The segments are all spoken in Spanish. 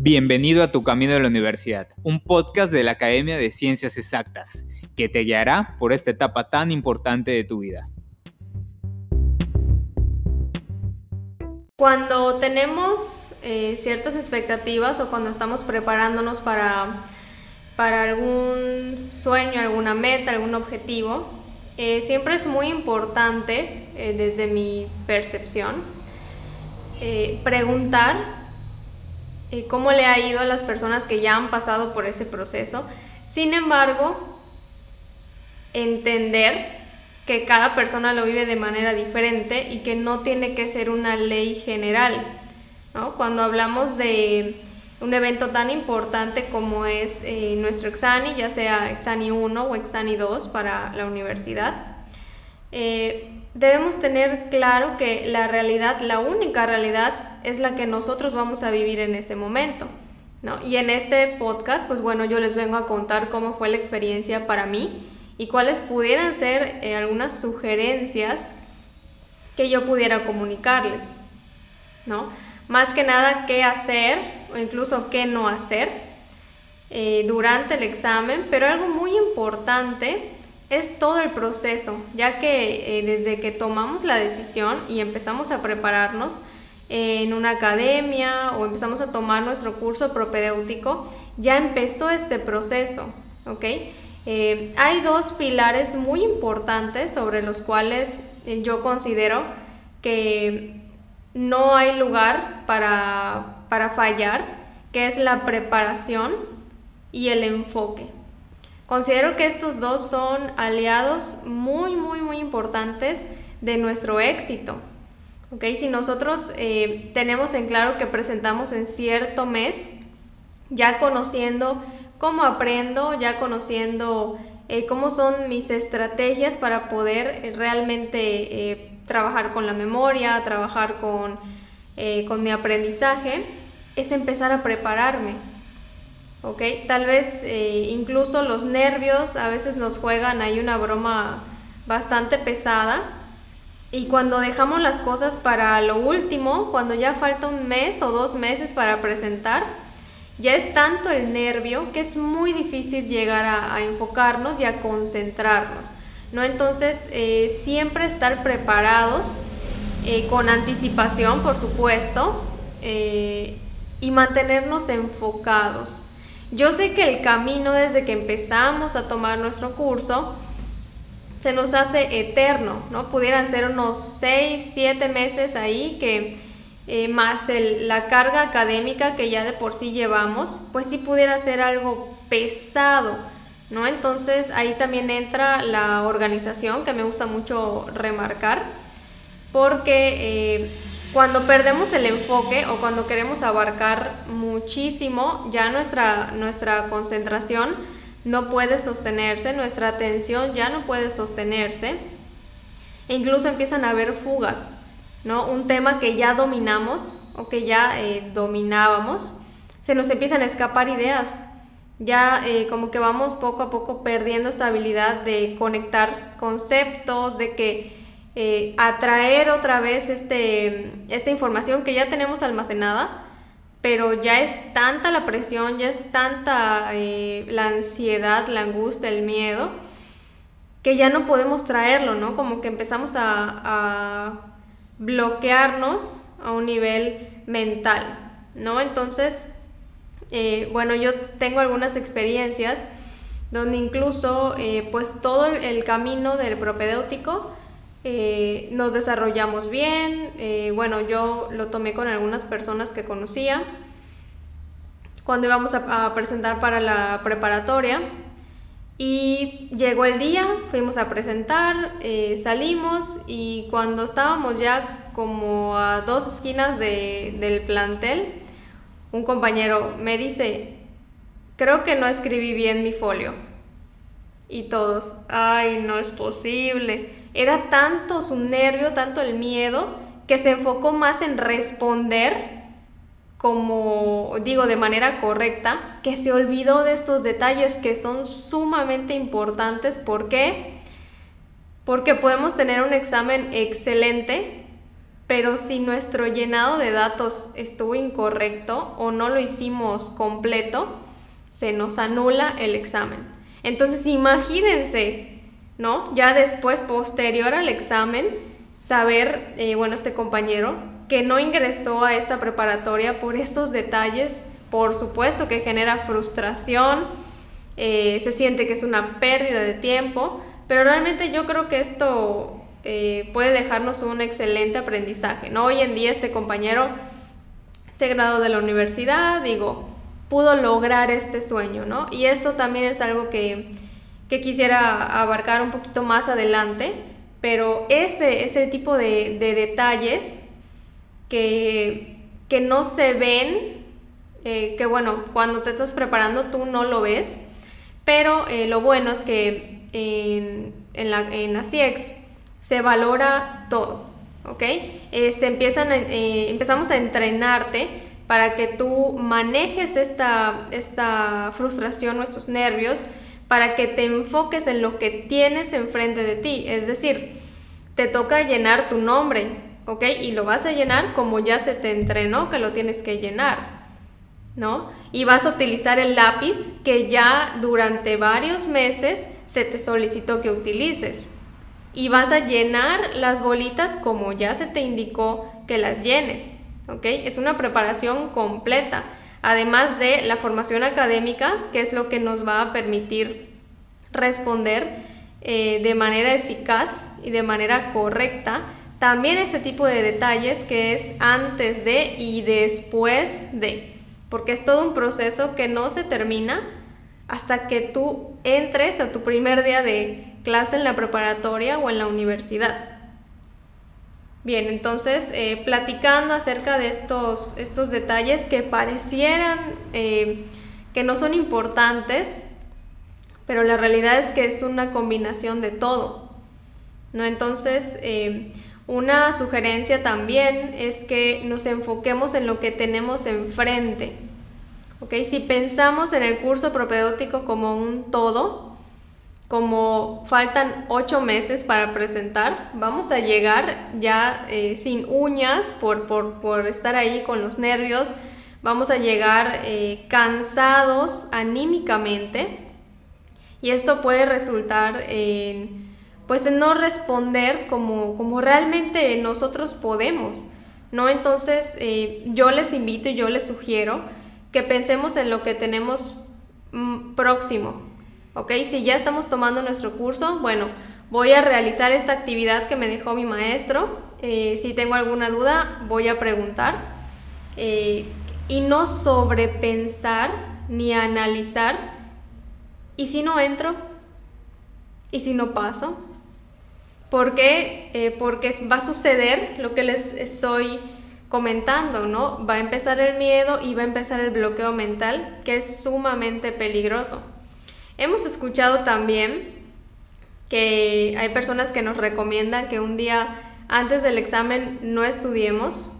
Bienvenido a Tu Camino de la Universidad, un podcast de la Academia de Ciencias Exactas, que te guiará por esta etapa tan importante de tu vida. Cuando tenemos eh, ciertas expectativas o cuando estamos preparándonos para, para algún sueño, alguna meta, algún objetivo, eh, siempre es muy importante, eh, desde mi percepción, preguntar cómo le ha ido a las personas que ya han pasado por ese proceso. Sin embargo, entender que cada persona lo vive de manera diferente y que no tiene que ser una ley general. Cuando hablamos de un evento tan importante como es eh, nuestro Exani, ya sea Exani 1 o Exani 2 para la universidad, eh, debemos tener claro que la realidad, la única realidad, es la que nosotros vamos a vivir en ese momento. ¿no? Y en este podcast, pues bueno, yo les vengo a contar cómo fue la experiencia para mí y cuáles pudieran ser eh, algunas sugerencias que yo pudiera comunicarles, ¿no? Más que nada qué hacer o incluso qué no hacer eh, durante el examen, pero algo muy importante es todo el proceso, ya que eh, desde que tomamos la decisión y empezamos a prepararnos en una academia o empezamos a tomar nuestro curso propedéutico, ya empezó este proceso, ¿ok? Eh, hay dos pilares muy importantes sobre los cuales eh, yo considero que no hay lugar para, para fallar, que es la preparación y el enfoque. Considero que estos dos son aliados muy, muy, muy importantes de nuestro éxito. ¿Okay? Si nosotros eh, tenemos en claro que presentamos en cierto mes, ya conociendo cómo aprendo, ya conociendo eh, cómo son mis estrategias para poder eh, realmente trabajar con la memoria, trabajar con, con mi aprendizaje, es empezar a prepararme. ¿Ok? Tal vez eh, incluso los nervios a veces nos juegan ahí una broma bastante pesada y cuando dejamos las cosas para lo último, cuando ya falta un mes o dos meses para presentar, ya es tanto el nervio que es muy difícil llegar a, enfocarnos y a concentrarnos, ¿no? Entonces, eh, siempre estar preparados, eh, con anticipación, por supuesto, y mantenernos enfocados. Yo sé que el camino desde que empezamos a tomar nuestro curso se nos hace eterno, ¿no? Pudieran ser unos 6, 7 meses ahí que eh, más la carga académica que ya de por sí llevamos, pues sí pudiera ser algo pesado, ¿no? Entonces ahí también entra la organización que me gusta mucho remarcar, porque eh, cuando perdemos el enfoque o cuando queremos abarcar muchísimo, ya nuestra, nuestra concentración no puede sostenerse, nuestra atención ya no puede sostenerse e incluso empiezan a haber fugas, ¿no? Un tema que ya dominamos o que ya eh, dominábamos, se nos empiezan a escapar ideas, ya eh, como que vamos poco a poco perdiendo esta habilidad de conectar conceptos, de que eh, atraer otra vez este, esta información que ya tenemos almacenada, pero ya es tanta la presión, ya es tanta eh, la ansiedad, la angustia, el miedo, que ya no podemos traerlo, ¿no? Como que empezamos a, bloquearnos a un nivel mental, ¿no? Entonces, eh, bueno, yo tengo algunas experiencias donde incluso, pues todo el camino del propedéutico, eh, nos desarrollamos bien, eh, bueno, yo lo tomé con algunas personas que conocía cuando íbamos a, presentar para la preparatoria y llegó el día, fuimos a presentar, eh, salimos y cuando estábamos ya como a dos esquinas del plantel, un compañero me dice, creo que no escribí bien mi folio. Y todos, ay, no es posible. Era tanto su nervio, tanto el miedo, que se enfocó más en responder como digo de manera correcta, que se olvidó de estos detalles que son sumamente importantes. ¿Por qué? Porque podemos tener un examen excelente, pero si nuestro llenado de datos estuvo incorrecto o no lo hicimos completo, se nos anula el examen. Entonces imagínense, ¿no? Ya después, posterior al examen, saber, eh, bueno, este compañero, que no ingresó a esa preparatoria por esos detalles, por supuesto que genera frustración, eh, se siente que es una pérdida de tiempo, pero realmente yo creo que esto eh, puede dejarnos un excelente aprendizaje. ¿no? Hoy en día este compañero se graduó de la universidad, digo, pudo lograr este sueño, ¿no? Y esto también es algo que, quisiera abarcar un poquito más adelante, pero este es el tipo de, detalles que, que, no se ven, eh, que bueno, cuando te estás preparando tú no lo ves, pero eh, lo bueno es que en, en, la, en se valora todo, ¿ok? Este, empiezan, eh, empezamos a entrenarte para que tú manejes esta, esta frustración, nuestros nervios, para que te enfoques en lo que tienes enfrente de ti. Es decir, te toca llenar tu nombre, ¿ok? Y lo vas a llenar como ya se te entrenó que lo tienes que llenar, ¿no? Y vas a utilizar el lápiz que ya durante varios meses se te solicitó que utilices y vas a llenar las bolitas como ya se te indicó que las llenes. ¿ok? Es una preparación completa, además de la formación académica, que es lo que nos va a permitir responder eh, de manera eficaz y de manera correcta. También este tipo de detalles que es antes de y después de, porque es todo un proceso que no se termina hasta que tú entres a tu primer día de clase en la preparatoria o en la universidad. Bien, entonces eh, platicando acerca de estos, estos detalles que parecieran eh, que no son importantes, pero la realidad es que es una combinación de todo. ¿no? Entonces, eh, una sugerencia también es que nos enfoquemos en lo que tenemos enfrente. ¿okay? Si pensamos en el curso propedéutico como un todo, como faltan ocho meses para presentar, vamos a llegar ya eh, sin uñas por, por, estar ahí con los nervios, vamos a llegar eh, cansados anímicamente. Y esto puede resultar en, pues en no responder como, como realmente nosotros podemos, ¿no? Entonces eh, yo les invito y yo les sugiero que pensemos en lo que tenemos mm, próximo, ¿ok? Si ya estamos tomando nuestro curso, bueno, voy a realizar esta actividad que me dejó mi maestro. Eh, si tengo alguna duda, voy a preguntar. Eh, y no sobrepensar ni analizar. ¿Y si no entro? ¿Y si no paso? ¿Por qué? Eh, porque va a suceder lo que les estoy comentando, ¿no? Va a empezar el miedo y va a empezar el bloqueo mental, que es sumamente peligroso. Hemos escuchado también que hay personas que nos recomiendan que un día antes del examen no estudiemos.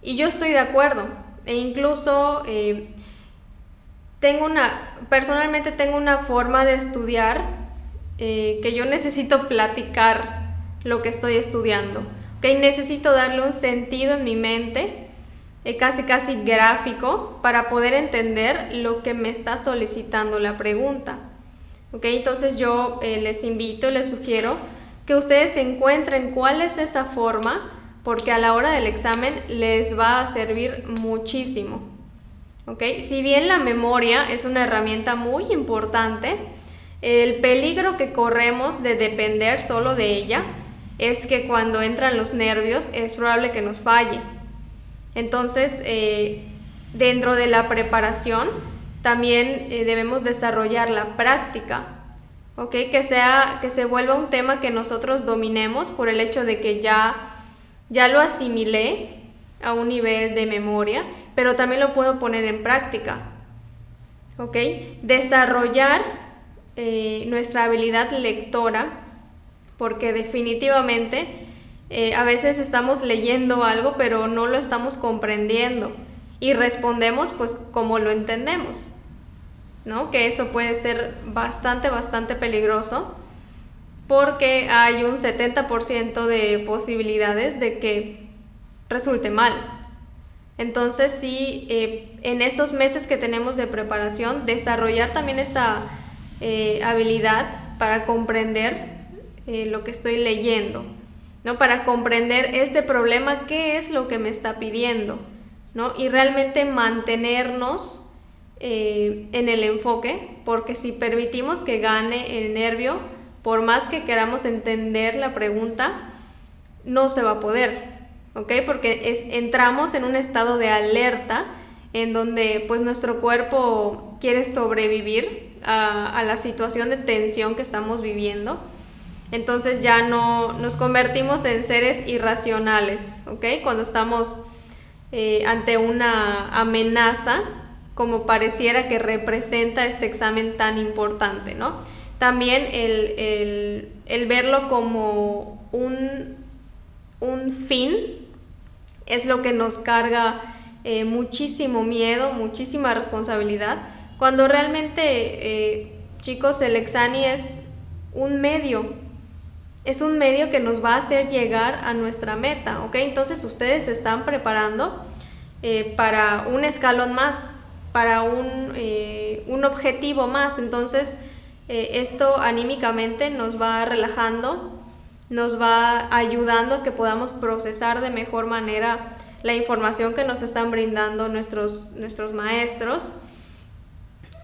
Y yo estoy de acuerdo. E incluso eh, tengo una, personalmente tengo una forma de estudiar eh, que yo necesito platicar lo que estoy estudiando, que necesito darle un sentido en mi mente casi casi gráfico para poder entender lo que me está solicitando la pregunta. ¿Ok? Entonces yo eh, les invito, les sugiero que ustedes encuentren cuál es esa forma porque a la hora del examen les va a servir muchísimo. ¿Ok? Si bien la memoria es una herramienta muy importante, el peligro que corremos de depender solo de ella es que cuando entran los nervios es probable que nos falle. Entonces, eh, dentro de la preparación, también eh, debemos desarrollar la práctica, ¿ok? Que, sea, que se vuelva un tema que nosotros dominemos por el hecho de que ya, ya lo asimilé a un nivel de memoria, pero también lo puedo poner en práctica, ¿ok? Desarrollar eh, nuestra habilidad lectora, porque definitivamente eh, a veces estamos leyendo algo pero no lo estamos comprendiendo y respondemos pues como lo entendemos, ¿no? Que eso puede ser bastante, bastante peligroso porque hay un 70% de posibilidades de que resulte mal. Entonces sí, eh, en estos meses que tenemos de preparación, desarrollar también esta eh, habilidad para comprender lo que estoy leyendo, ¿no? Para comprender este problema, qué es lo que me está pidiendo, ¿no? Y realmente mantenernos en el enfoque, porque si permitimos que gane el nervio, por más que queramos entender la pregunta, no se va a poder, ¿ok? Porque es, entramos en un estado de alerta en donde pues nuestro cuerpo quiere sobrevivir a, la situación de tensión que estamos viviendo. Entonces ya no nos convertimos en seres irracionales, ¿ok? Cuando estamos eh, ante una amenaza, como pareciera que representa este examen tan importante, ¿no? También el, el verlo como un, un fin es lo que nos carga eh, muchísimo miedo, muchísima responsabilidad, cuando realmente, eh, chicos, el Exani es un medio, es un medio que nos va a hacer llegar a nuestra meta, ¿ok? Entonces ustedes se están preparando eh, para un escalón más, para un, un objetivo más, entonces esto anímicamente nos va relajando, nos va ayudando a que podamos procesar de mejor manera la información que nos están brindando nuestros, nuestros maestros.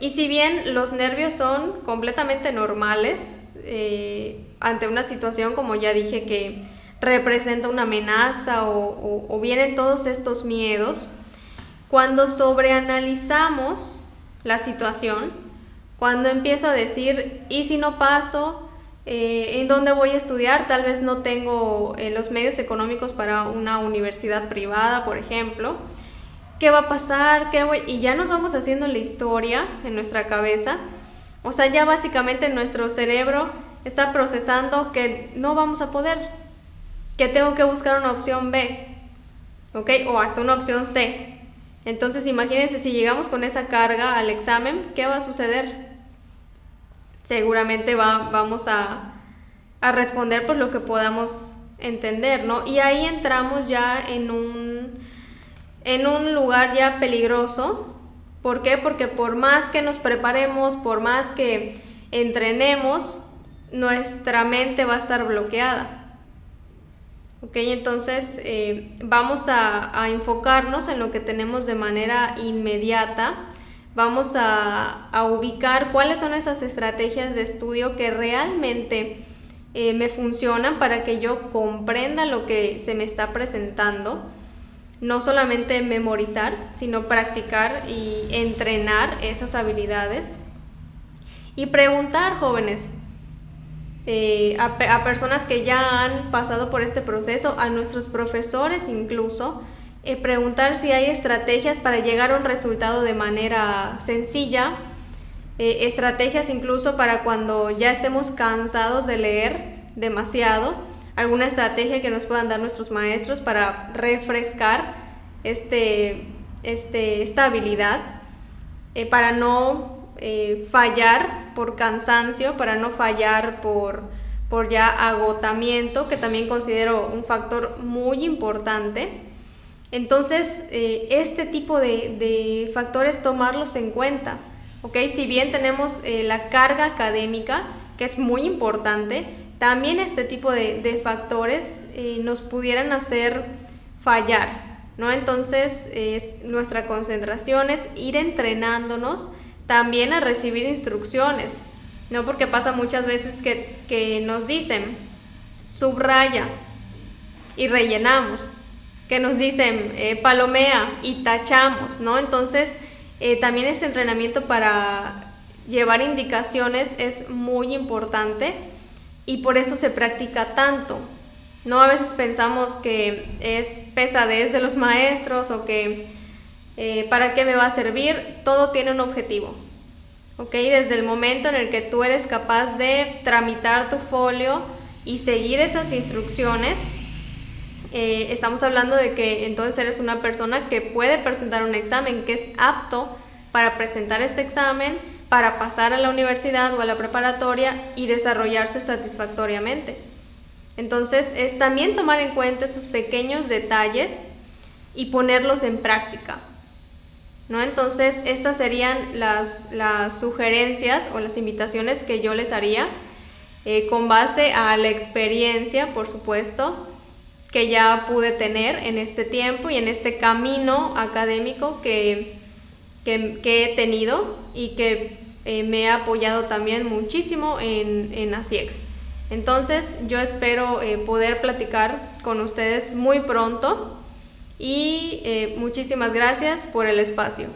Y si bien los nervios son completamente normales eh, ante una situación, como ya dije, que representa una amenaza o, o vienen todos estos miedos, cuando sobreanalizamos la situación, cuando empiezo a decir, ¿y si no paso? Eh, en dónde voy a estudiar, tal vez no tengo eh, los medios económicos para una universidad privada, por ejemplo. ¿Qué va a pasar? ¿Qué voy? Y ya nos vamos haciendo la historia en nuestra cabeza. O sea, ya básicamente nuestro cerebro está procesando que no vamos a poder, que tengo que buscar una opción B, ¿ok? O hasta una opción C. Entonces imagínense si llegamos con esa carga al examen, ¿qué va a suceder? seguramente va, vamos a, responder por lo que podamos entender, ¿no? Y ahí entramos ya en un, en un lugar ya peligroso. ¿Por qué? Porque por más que nos preparemos, por más que entrenemos, nuestra mente va a estar bloqueada. ¿Ok? Entonces eh, vamos a, enfocarnos en lo que tenemos de manera inmediata vamos a, ubicar cuáles son esas estrategias de estudio que realmente eh, me funcionan para que yo comprenda lo que se me está presentando. No solamente memorizar, sino practicar y entrenar esas habilidades. Y preguntar, jóvenes, eh, a, personas que ya han pasado por este proceso, a nuestros profesores incluso, eh, preguntar si hay estrategias para llegar a un resultado de manera sencilla, eh, estrategias incluso para cuando ya estemos cansados de leer demasiado, alguna estrategia que nos puedan dar nuestros maestros para refrescar este, este, esta habilidad, eh, para no fallar por cansancio, para no fallar por, por ya agotamiento, que también considero un factor muy importante. Entonces, eh, este tipo de, factores tomarlos en cuenta. ¿ok? Si bien tenemos eh, la carga académica, que es muy importante, también este tipo de, factores eh, nos pudieran hacer fallar. ¿no? Entonces, nuestra concentración es ir entrenándonos también a recibir instrucciones. ¿no? Porque pasa muchas veces que, que nos dicen, subraya y rellenamos que nos dicen eh, palomea y tachamos, ¿no? Entonces, eh, también este entrenamiento para llevar indicaciones es muy importante y por eso se practica tanto. No a veces pensamos que es pesadez de los maestros o que eh, para qué me va a servir, todo tiene un objetivo. ¿Ok? Desde el momento en el que tú eres capaz de tramitar tu folio y seguir esas instrucciones, eh, estamos hablando de que entonces eres una persona que puede presentar un examen, que es apto para presentar este examen, para pasar a la universidad o a la preparatoria y desarrollarse satisfactoriamente. Entonces es también tomar en cuenta estos pequeños detalles y ponerlos en práctica. ¿No? Entonces, estas serían las, las sugerencias o las invitaciones que yo les haría eh, con base a la experiencia, por supuesto, que ya pude tener en este tiempo y en este camino académico que, que, he tenido y que eh, me ha apoyado también muchísimo en, en ASIEX. Entonces yo espero eh, poder platicar con ustedes muy pronto y muchísimas gracias por el espacio.